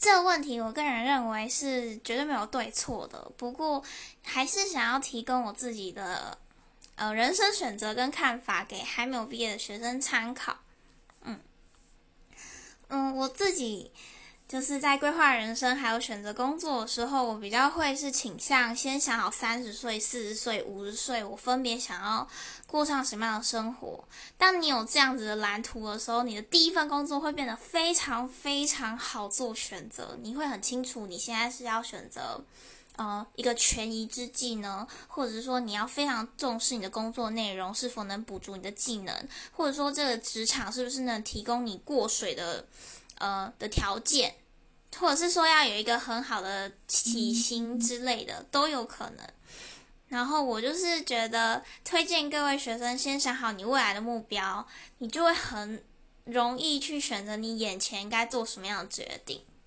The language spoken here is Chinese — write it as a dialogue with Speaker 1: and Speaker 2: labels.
Speaker 1: 这个问题，我个人认为是绝对没有对错的。不过，还是想要提供我自己的呃人生选择跟看法给还没有毕业的学生参考。嗯嗯，我自己。就是在规划人生还有选择工作的时候，我比较会是倾向先想好三十岁、四十岁、五十岁，我分别想要过上什么样的生活。当你有这样子的蓝图的时候，你的第一份工作会变得非常非常好做选择。你会很清楚你现在是要选择呃一个权宜之计呢，或者是说你要非常重视你的工作内容是否能补足你的技能，或者说这个职场是不是能提供你过水的呃的条件。或者是说要有一个很好的体型之类的都有可能。然后我就是觉得推荐各位学生先想好你未来的目标，你就会很容易去选择你眼前该做什么样的决定。